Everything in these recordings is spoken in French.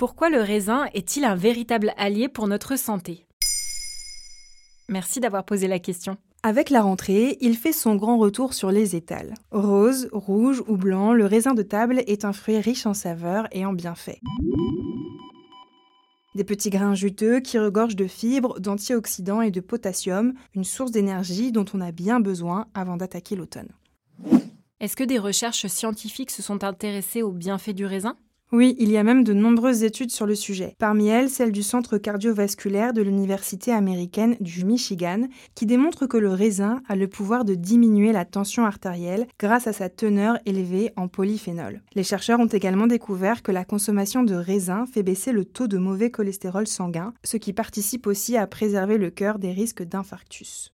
Pourquoi le raisin est-il un véritable allié pour notre santé? Merci d'avoir posé la question. Avec la rentrée, il fait son grand retour sur les étals. Rose, rouge ou blanc, le raisin de table est un fruit riche en saveurs et en bienfaits. Des petits grains juteux qui regorgent de fibres, d'antioxydants et de potassium, une source d'énergie dont on a bien besoin avant d'attaquer l'automne. Est-ce que des recherches scientifiques se sont intéressées aux bienfaits du raisin? Oui, il y a même de nombreuses études sur le sujet. Parmi elles, celle du Centre cardiovasculaire de l'Université américaine du Michigan, qui démontre que le raisin a le pouvoir de diminuer la tension artérielle grâce à sa teneur élevée en polyphénol. Les chercheurs ont également découvert que la consommation de raisin fait baisser le taux de mauvais cholestérol sanguin, ce qui participe aussi à préserver le cœur des risques d'infarctus.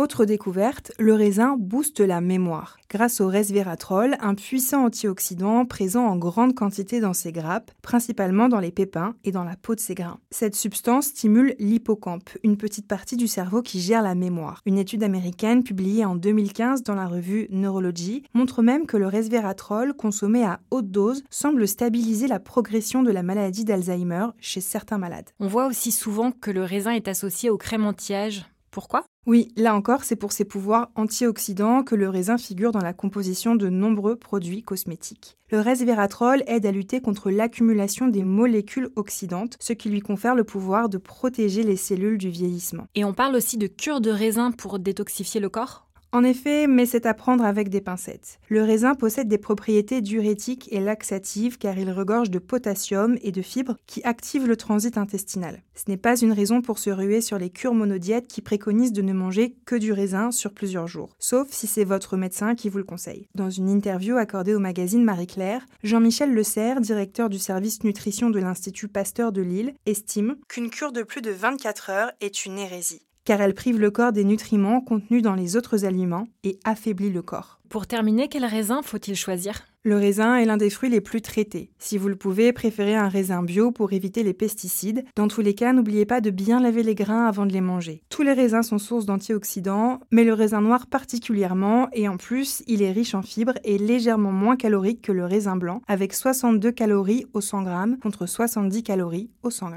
Autre découverte, le raisin booste la mémoire. Grâce au resveratrol, un puissant antioxydant présent en grande quantité dans ses grappes, principalement dans les pépins et dans la peau de ses grains. Cette substance stimule l'hippocampe, une petite partie du cerveau qui gère la mémoire. Une étude américaine publiée en 2015 dans la revue Neurology montre même que le resveratrol consommé à haute dose semble stabiliser la progression de la maladie d'Alzheimer chez certains malades. On voit aussi souvent que le raisin est associé au crème anti-âge. Pourquoi? Oui, là encore, c'est pour ses pouvoirs antioxydants que le raisin figure dans la composition de nombreux produits cosmétiques. Le resveratrol aide à lutter contre l'accumulation des molécules oxydantes, ce qui lui confère le pouvoir de protéger les cellules du vieillissement. Et on parle aussi de cure de raisin pour détoxifier le corps? En effet, mais c'est à prendre avec des pincettes. Le raisin possède des propriétés diurétiques et laxatives car il regorge de potassium et de fibres qui activent le transit intestinal. Ce n'est pas une raison pour se ruer sur les cures monodiètes qui préconisent de ne manger que du raisin sur plusieurs jours, sauf si c'est votre médecin qui vous le conseille. Dans une interview accordée au magazine Marie-Claire, Jean-Michel Le Serre, directeur du service nutrition de l'Institut Pasteur de Lille, estime qu'une cure de plus de 24 heures est une hérésie car elle prive le corps des nutriments contenus dans les autres aliments et affaiblit le corps. Pour terminer, quel raisin faut-il choisir? Le raisin est l'un des fruits les plus traités. Si vous le pouvez, préférez un raisin bio pour éviter les pesticides. Dans tous les cas, n'oubliez pas de bien laver les grains avant de les manger. Tous les raisins sont sources d'antioxydants, mais le raisin noir particulièrement, et en plus, il est riche en fibres et légèrement moins calorique que le raisin blanc, avec 62 calories au 100 g contre 70 calories au 100 g.